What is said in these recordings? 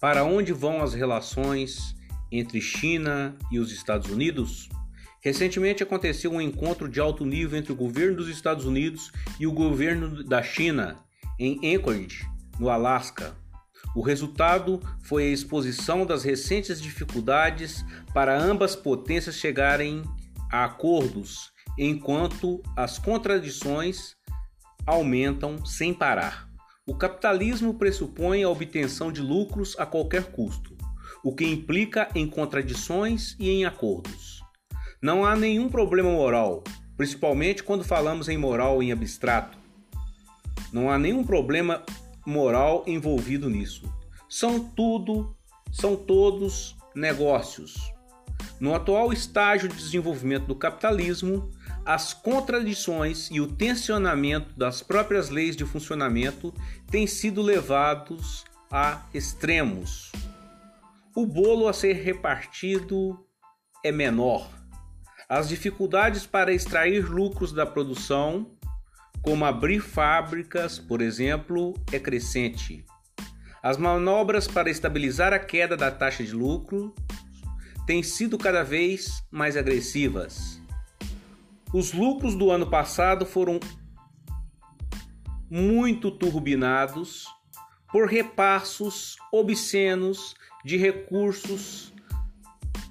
Para onde vão as relações entre China e os Estados Unidos? Recentemente aconteceu um encontro de alto nível entre o governo dos Estados Unidos e o governo da China em Anchorage, no Alasca. O resultado foi a exposição das recentes dificuldades para ambas potências chegarem a acordos, enquanto as contradições aumentam sem parar. O capitalismo pressupõe a obtenção de lucros a qualquer custo, o que implica em contradições e em acordos. Não há nenhum problema moral, principalmente quando falamos em moral em abstrato. Não há nenhum problema moral envolvido nisso. São tudo, são todos negócios. No atual estágio de desenvolvimento do capitalismo, as contradições e o tensionamento das próprias leis de funcionamento têm sido levados a extremos. O bolo a ser repartido é menor. As dificuldades para extrair lucros da produção, como abrir fábricas, por exemplo, é crescente. As manobras para estabilizar a queda da taxa de lucro têm sido cada vez mais agressivas. Os lucros do ano passado foram muito turbinados por repassos obscenos de recursos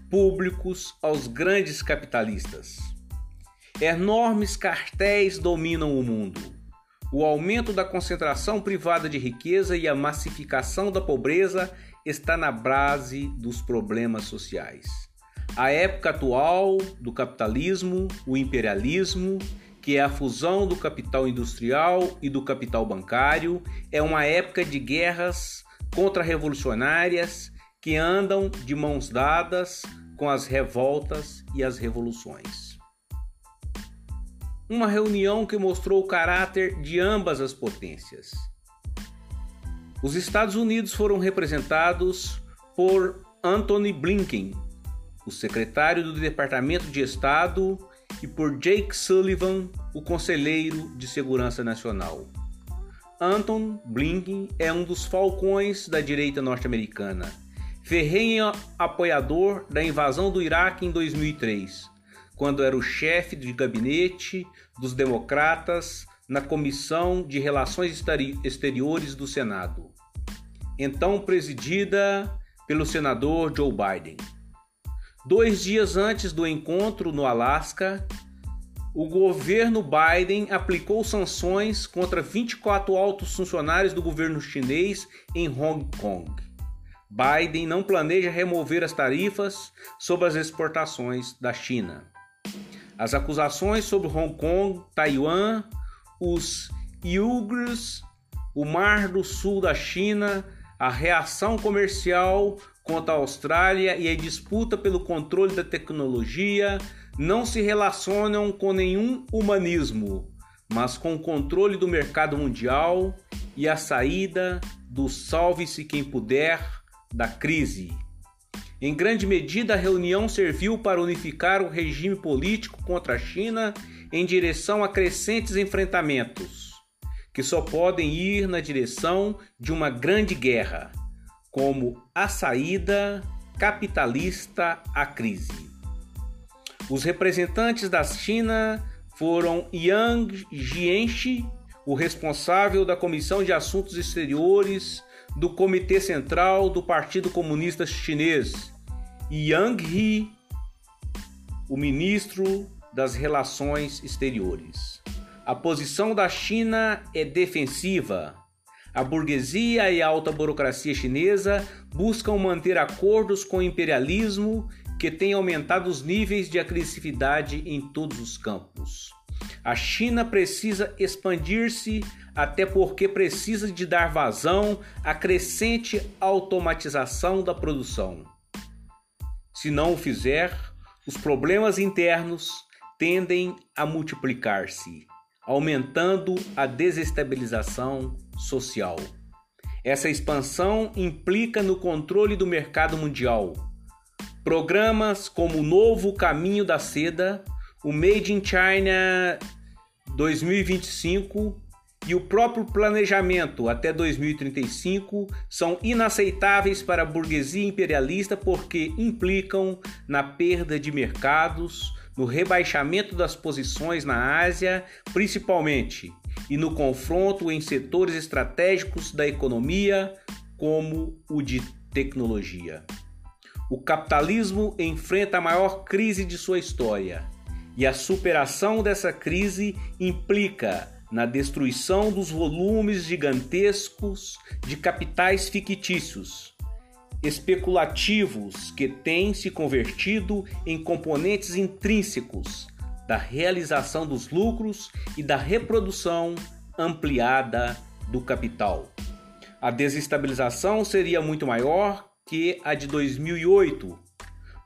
públicos aos grandes capitalistas. Enormes cartéis dominam o mundo. O aumento da concentração privada de riqueza e a massificação da pobreza está na base dos problemas sociais. A época atual do capitalismo, o imperialismo, que é a fusão do capital industrial e do capital bancário, é uma época de guerras contra-revolucionárias que andam de mãos dadas com as revoltas e as revoluções. Uma reunião que mostrou o caráter de ambas as potências. Os Estados Unidos foram representados por Anthony Blinken, o secretário do Departamento de Estado, e por Jake Sullivan, o conselheiro de Segurança Nacional. Anton Blinken é um dos falcões da direita norte-americana, ferrenho apoiador da invasão do Iraque em 2003, quando era o chefe de gabinete dos democratas na Comissão de Relações Exteriores do Senado, então presidida pelo senador Joe Biden. Dois dias antes do encontro no Alasca, o governo Biden aplicou sanções contra 24 altos funcionários do governo chinês em Hong Kong. Biden não planeja remover as tarifas sobre as exportações da China. As acusações sobre Hong Kong, Taiwan, os Uyghurs, o Mar do Sul da China, a reação comercial contra a Austrália e a disputa pelo controle da tecnologia não se relacionam com nenhum humanismo, mas com o controle do mercado mundial e a saída do salve-se quem puder da crise. Em grande medida, a reunião serviu para unificar o regime político contra a China em direção a crescentes enfrentamentos, que só podem ir na direção de uma grande guerra como a saída capitalista à crise. Os representantes da China foram Yang Jianxi, o responsável da Comissão de Assuntos Exteriores do Comitê Central do Partido Comunista Chinês, e Yang He, o ministro das Relações Exteriores. A posição da China é defensiva a burguesia e a alta burocracia chinesa buscam manter acordos com o imperialismo que tem aumentado os níveis de agressividade em todos os campos. A China precisa expandir-se, até porque precisa de dar vazão à crescente automatização da produção. Se não o fizer, os problemas internos tendem a multiplicar-se, aumentando a desestabilização social. Essa expansão implica no controle do mercado mundial. Programas como o Novo Caminho da Seda, o Made in China 2025 e o próprio planejamento até 2035 são inaceitáveis para a burguesia imperialista porque implicam na perda de mercados, no rebaixamento das posições na Ásia, principalmente, e no confronto em setores estratégicos da economia, como o de tecnologia. O capitalismo enfrenta a maior crise de sua história, e a superação dessa crise implica na destruição dos volumes gigantescos de capitais fictícios, especulativos que têm se convertido em componentes intrínsecos da realização dos lucros e da reprodução ampliada do capital. A desestabilização seria muito maior que a de 2008.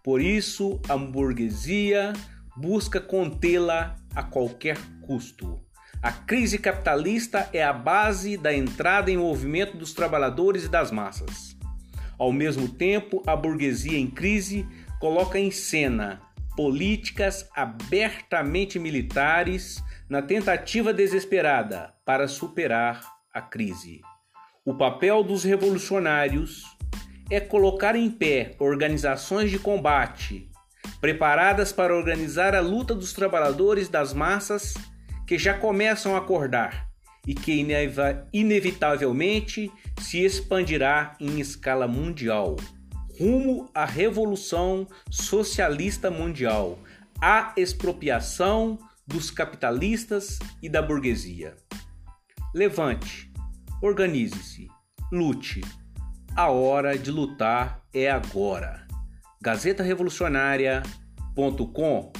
Por isso, a burguesia busca contê-la a qualquer custo. A crise capitalista é a base da entrada em movimento dos trabalhadores e das massas. Ao mesmo tempo, a burguesia em crise coloca em cena políticas abertamente militares na tentativa desesperada para superar a crise. O papel dos revolucionários é colocar em pé organizações de combate preparadas para organizar a luta dos trabalhadores das massas que já começam a acordar e que inevitavelmente se expandirá em escala mundial, rumo à revolução socialista mundial, à expropriação dos capitalistas e da burguesia. Levante, organize-se, lute. A hora de lutar é agora. Gazeta Revolucionária.com